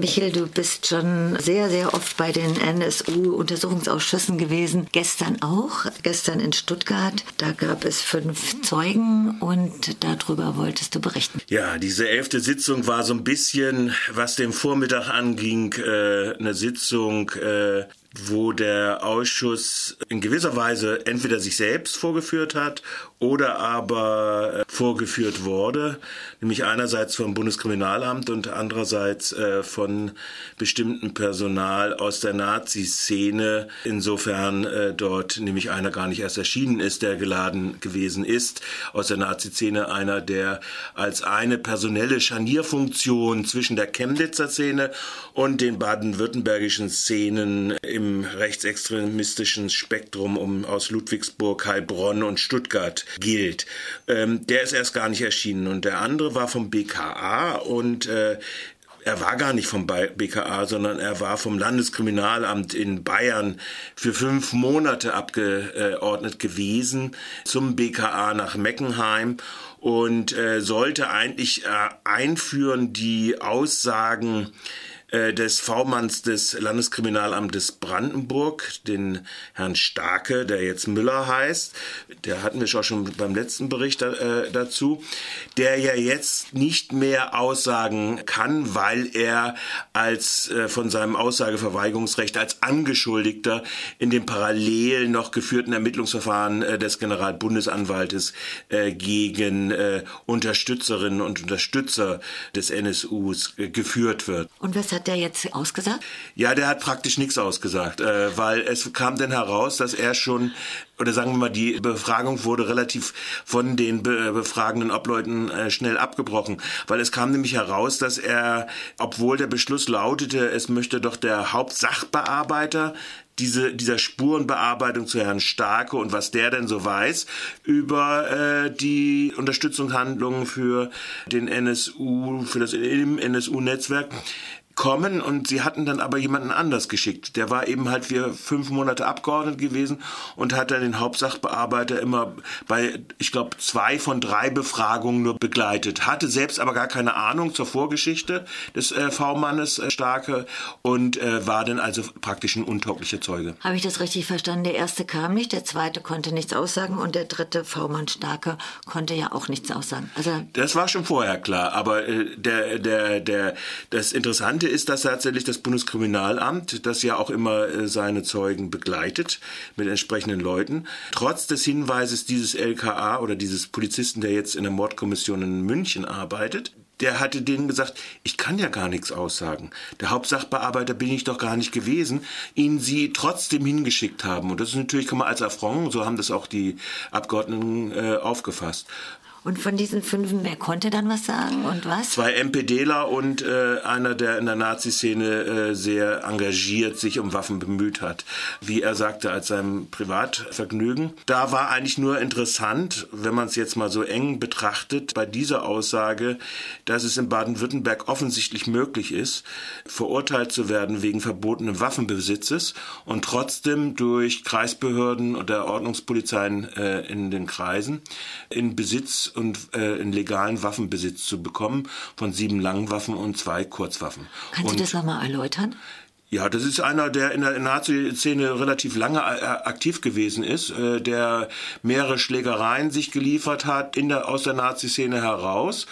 Michael, du bist schon sehr, sehr oft bei den NSU-Untersuchungsausschüssen gewesen. Gestern auch, gestern in Stuttgart. Da gab es fünf Zeugen und darüber wolltest du berichten. Ja, diese elfte Sitzung war so ein bisschen, was den Vormittag anging, äh, eine Sitzung, äh, wo der Ausschuss in gewisser Weise entweder sich selbst vorgeführt hat oder aber äh, vorgeführt wurde, nämlich einerseits vom Bundeskriminalamt und andererseits äh, von bestimmten Personal aus der Nazi-Szene, insofern äh, dort nämlich einer gar nicht erst erschienen ist, der geladen gewesen ist, aus der Nazi-Szene einer, der als eine personelle Scharnierfunktion zwischen der Chemnitzer Szene und den baden-württembergischen Szenen im rechtsextremistischen Spektrum um aus Ludwigsburg, Heilbronn und Stuttgart gilt. Ähm, der ist erst gar nicht erschienen. Und der andere war vom BKA und äh, er war gar nicht vom BKA, sondern er war vom Landeskriminalamt in Bayern für fünf Monate abgeordnet gewesen zum BKA nach Meckenheim und äh, sollte eigentlich äh, einführen die Aussagen äh, des V-Manns des Landeskriminalamtes Brandenburg, den Herrn Starke, der jetzt Müller heißt. Der hatten wir schon beim letzten Bericht äh, dazu. Der ja jetzt nicht mehr aussagen kann, weil er als äh, von seinem Aussageverweigerungsrecht als Angeschuldigter in dem parallel noch geführten Ermittlungsverfahren äh, des Generalbundesanwaltes äh, gegen äh, Unterstützerinnen und Unterstützer des NSUs geführt wird. Und was hat hat der jetzt ausgesagt? Ja, der hat praktisch nichts ausgesagt, äh, weil es kam dann heraus, dass er schon, oder sagen wir mal, die Befragung wurde relativ von den be befragenden Obleuten äh, schnell abgebrochen, weil es kam nämlich heraus, dass er, obwohl der Beschluss lautete, es möchte doch der Hauptsachbearbeiter diese, dieser Spurenbearbeitung zu Herrn Starke und was der denn so weiß über äh, die Unterstützungshandlungen für den NSU, für das NSU-Netzwerk kommen und sie hatten dann aber jemanden anders geschickt. Der war eben halt für fünf Monate Abgeordnet gewesen und hat dann den Hauptsachbearbeiter immer bei, ich glaube, zwei von drei Befragungen nur begleitet. Hatte selbst aber gar keine Ahnung zur Vorgeschichte des äh, V-Mannes äh, Starke und äh, war dann also praktisch ein untauglicher Zeuge. Habe ich das richtig verstanden? Der erste kam nicht, der zweite konnte nichts aussagen und der dritte V-Mann Starke konnte ja auch nichts aussagen. Also das war schon vorher klar, aber äh, der, der, der, das Interessante ist, dass tatsächlich das Bundeskriminalamt, das ja auch immer äh, seine Zeugen begleitet mit entsprechenden Leuten, trotz des Hinweises dieses LKA oder dieses Polizisten, der jetzt in der Mordkommission in München arbeitet, der hatte denen gesagt, ich kann ja gar nichts aussagen. Der Hauptsachbearbeiter bin ich doch gar nicht gewesen, ihn sie trotzdem hingeschickt haben. Und das ist natürlich, kann man als Affront, so haben das auch die Abgeordneten äh, aufgefasst. Und von diesen fünf, wer konnte dann was sagen und was? Zwei MPDler und äh, einer, der in der Nazi-Szene äh, sehr engagiert sich um Waffen bemüht hat. Wie er sagte, als seinem Privatvergnügen. Da war eigentlich nur interessant, wenn man es jetzt mal so eng betrachtet, bei dieser Aussage, dass es in Baden-Württemberg offensichtlich möglich ist, verurteilt zu werden wegen verbotenen Waffenbesitzes und trotzdem durch Kreisbehörden oder Ordnungspolizeien äh, in den Kreisen in Besitz und äh, in legalen Waffenbesitz zu bekommen von sieben Langwaffen und zwei Kurzwaffen. Kannst und, du das nochmal erläutern? Ja, das ist einer, der in der Nazi-Szene relativ lange äh, aktiv gewesen ist, äh, der mehrere Schlägereien sich geliefert hat in der, aus der Nazi-Szene heraus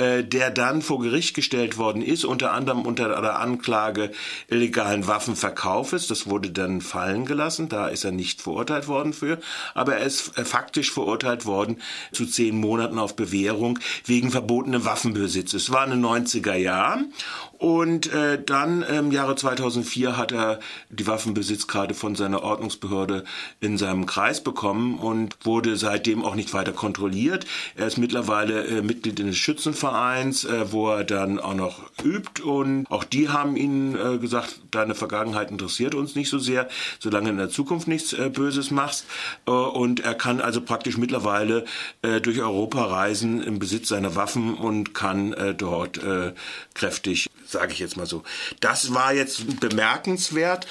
äh, der dann vor Gericht gestellt worden ist, unter anderem unter der Anklage illegalen Waffenverkaufes. Das wurde dann fallen gelassen, da ist er nicht verurteilt worden für, aber er ist faktisch verurteilt worden zu zehn Monaten auf Bewährung wegen verbotenen Waffenbesitzes. Es war in den 90er Jahren und äh, dann im Jahre 2004 hat er die Waffenbesitzkarte von seiner Ordnungsbehörde in seinem Kreis bekommen und wurde seitdem auch nicht weiter kontrolliert. Er ist mittlerweile äh, Mitglied des Schützenvereins Vereins, äh, wo er dann auch noch übt. Und auch die haben ihm äh, gesagt, deine Vergangenheit interessiert uns nicht so sehr, solange in der Zukunft nichts äh, Böses machst. Äh, und er kann also praktisch mittlerweile äh, durch Europa reisen im Besitz seiner Waffen und kann äh, dort kräftig, sage ich jetzt mal so. Das war jetzt bemerkenswert.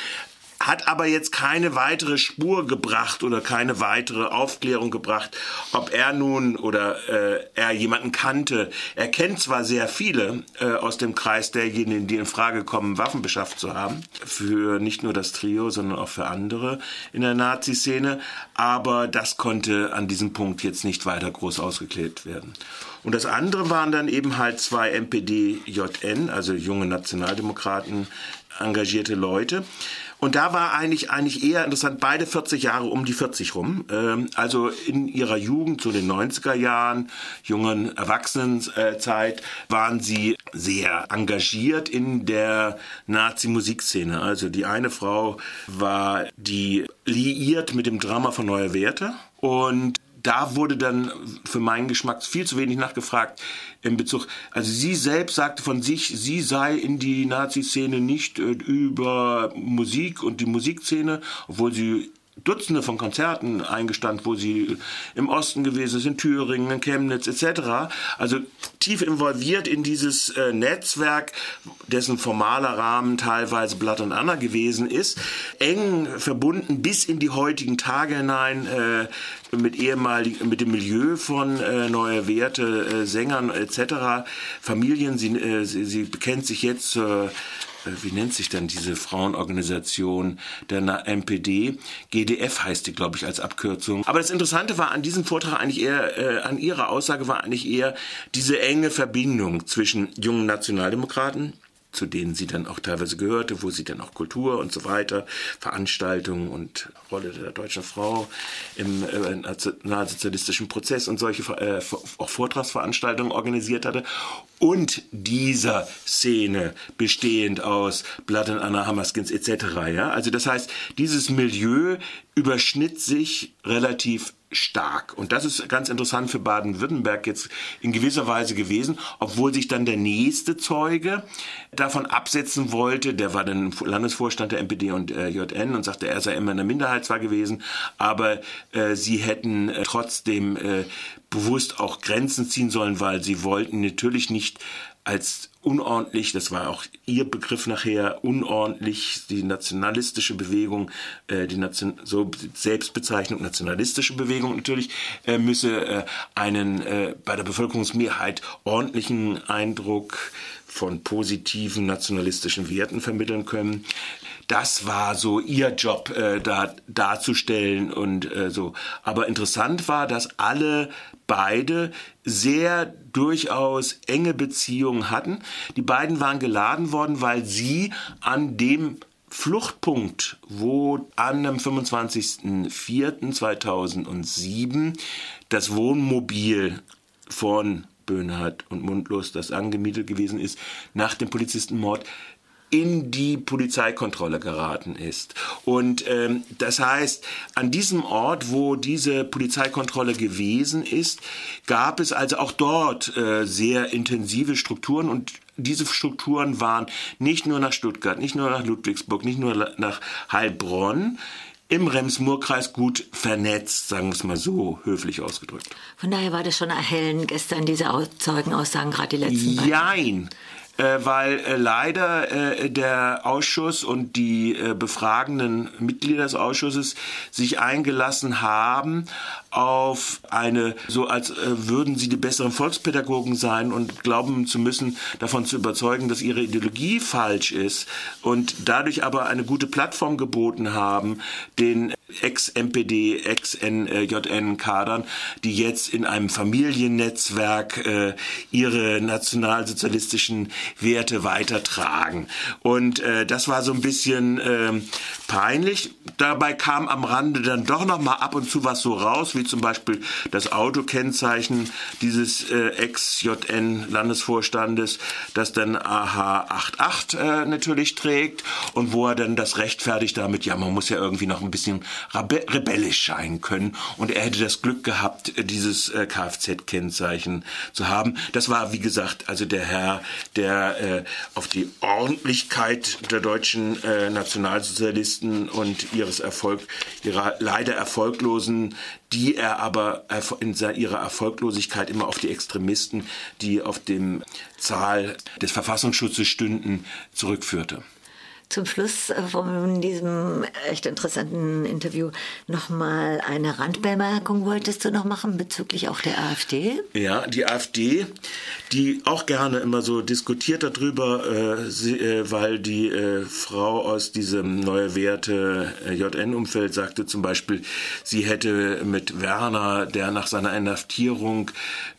Hat aber jetzt keine weitere Spur gebracht oder keine weitere Aufklärung gebracht, ob er nun oder äh, er jemanden kannte. Er kennt zwar sehr viele äh, aus dem Kreis derjenigen, die in Frage kommen, Waffen beschafft zu haben, für nicht nur das Trio, sondern auch für andere in der Nazi-Szene, aber das konnte an diesem Punkt jetzt nicht weiter groß ausgeklärt werden. Und das andere waren dann eben halt zwei MPD-JN, also junge Nationaldemokraten, engagierte Leute. Und da war eigentlich, eigentlich eher interessant, beide 40 Jahre um die 40 rum. Ähm, also in ihrer Jugend, zu den 90er Jahren, jungen Erwachsenenzeit, waren sie sehr engagiert in der Nazi-Musikszene. Also die eine Frau war die liiert mit dem Drama von Neue Werte und da wurde dann für meinen Geschmack viel zu wenig nachgefragt in Bezug. Also sie selbst sagte von sich, sie sei in die Nazi-Szene nicht äh, über Musik und die Musikszene, obwohl sie Dutzende von Konzerten eingestanden, wo sie im Osten gewesen in Thüringen, in Chemnitz etc. Also tief involviert in dieses äh, Netzwerk, dessen formaler Rahmen teilweise Blatt und Anna gewesen ist, eng verbunden bis in die heutigen Tage hinein äh, mit ehemaligen, mit dem Milieu von äh, Neue Werte, äh, Sängern etc. Familien. Sie, äh, sie, sie bekennt sich jetzt zur wie nennt sich dann diese Frauenorganisation der MPD? GDF heißt die, glaube ich, als Abkürzung. Aber das Interessante war an diesem Vortrag eigentlich eher, äh, an ihrer Aussage war eigentlich eher diese enge Verbindung zwischen jungen Nationaldemokraten, zu denen sie dann auch teilweise gehörte, wo sie dann auch Kultur und so weiter, Veranstaltungen und Rolle der deutschen Frau im äh, nationalsozialistischen Prozess und solche äh, auch Vortragsveranstaltungen organisiert hatte. Und dieser Szene bestehend aus Blood and Anna Hammerskins etc. Ja? Also das heißt, dieses Milieu überschnitt sich relativ stark. Und das ist ganz interessant für Baden-Württemberg jetzt in gewisser Weise gewesen, obwohl sich dann der nächste Zeuge davon absetzen wollte. Der war dann Landesvorstand der MPD und äh, JN und sagte, er sei immer in der Minderheit zwar gewesen, aber äh, sie hätten äh, trotzdem äh, bewusst auch Grenzen ziehen sollen, weil sie wollten natürlich nicht als unordentlich, das war auch ihr Begriff nachher, unordentlich, die nationalistische Bewegung, äh, die Nation, so Selbstbezeichnung nationalistische Bewegung natürlich, äh, müsse äh, einen äh, bei der Bevölkerungsmehrheit ordentlichen Eindruck von positiven nationalistischen Werten vermitteln können. Das war so ihr Job, äh, da darzustellen und äh, so. Aber interessant war, dass alle beide sehr durchaus enge Beziehungen hatten. Die beiden waren geladen worden, weil sie an dem Fluchtpunkt, wo an dem 25.04.2007 das Wohnmobil von Böhnhardt und Mundlos, das angemietet gewesen ist, nach dem Polizistenmord in die Polizeikontrolle geraten ist. Und ähm, das heißt, an diesem Ort, wo diese Polizeikontrolle gewesen ist, gab es also auch dort äh, sehr intensive Strukturen und diese Strukturen waren nicht nur nach Stuttgart, nicht nur nach Ludwigsburg, nicht nur nach Heilbronn, im Rems-Murr-Kreis gut vernetzt, sagen wir es mal so höflich ausgedrückt. Von daher war das schon erhellend gestern, diese Zeugenaussagen, gerade die letzten beiden. Jein weil äh, leider äh, der Ausschuss und die äh, befragenden Mitglieder des Ausschusses sich eingelassen haben auf eine, so als äh, würden sie die besseren Volkspädagogen sein und glauben zu müssen, davon zu überzeugen, dass ihre Ideologie falsch ist und dadurch aber eine gute Plattform geboten haben, den Ex-MPD, Ex-NJN-Kadern, die jetzt in einem Familiennetzwerk äh, ihre nationalsozialistischen Werte weitertragen. Und äh, das war so ein bisschen äh, peinlich. Dabei kam am Rande dann doch noch mal ab und zu was so raus, wie zum Beispiel das Autokennzeichen dieses äh, Ex-JN-Landesvorstandes, das dann AH88 äh, natürlich trägt und wo er dann das rechtfertigt damit, ja, man muss ja irgendwie noch ein bisschen rebellisch sein können und er hätte das Glück gehabt, dieses äh, Kfz-Kennzeichen zu haben. Das war, wie gesagt, also der Herr, der äh, auf die Ordentlichkeit der deutschen äh, Nationalsozialisten und ihres Erfolg, ihrer leider erfolglosen, die er aber in ihrer Erfolglosigkeit immer auf die Extremisten, die auf dem Zahl des Verfassungsschutzes stünden, zurückführte. Zum Schluss von diesem echt interessanten Interview nochmal eine Randbemerkung wolltest du noch machen bezüglich auch der AfD? Ja, die AfD, die auch gerne immer so diskutiert darüber, äh, sie, äh, weil die äh, Frau aus diesem Neue Werte äh, JN-Umfeld sagte zum Beispiel, sie hätte mit Werner, der nach seiner Inhaftierung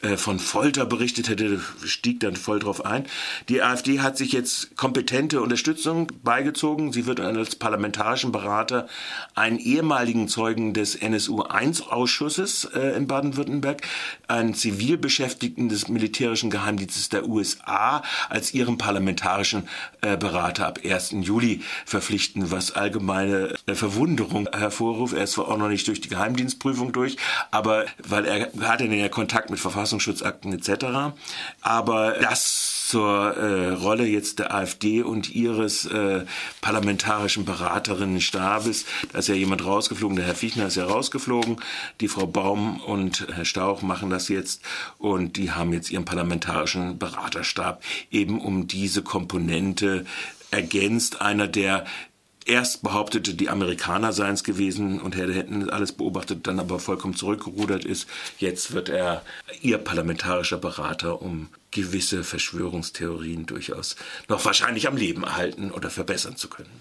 äh, von Folter berichtet hätte, stieg dann voll drauf ein. Die AfD hat sich jetzt kompetente Unterstützung beigezogen. Sie wird als parlamentarischen Berater einen ehemaligen Zeugen des NSU-1-Ausschusses äh, in Baden-Württemberg, einen Zivilbeschäftigten des militärischen Geheimdienstes der USA als ihren parlamentarischen äh, Berater ab 1. Juli verpflichten, was allgemeine äh, Verwunderung hervorruft. Er ist zwar auch noch nicht durch die Geheimdienstprüfung durch, aber weil er hatte ja Kontakt mit Verfassungsschutzakten etc. Aber das zur äh, Rolle jetzt der AfD und ihres äh, parlamentarischen Beraterinnenstabes. Da ist ja jemand rausgeflogen, der Herr Fichtner ist ja rausgeflogen, die Frau Baum und Herr Stauch machen das jetzt und die haben jetzt ihren parlamentarischen Beraterstab eben um diese Komponente ergänzt. Einer, der erst behauptete, die Amerikaner seien es gewesen und hätten alles beobachtet, dann aber vollkommen zurückgerudert ist. Jetzt wird er ihr parlamentarischer Berater, um gewisse Verschwörungstheorien durchaus noch wahrscheinlich am Leben erhalten oder verbessern zu können.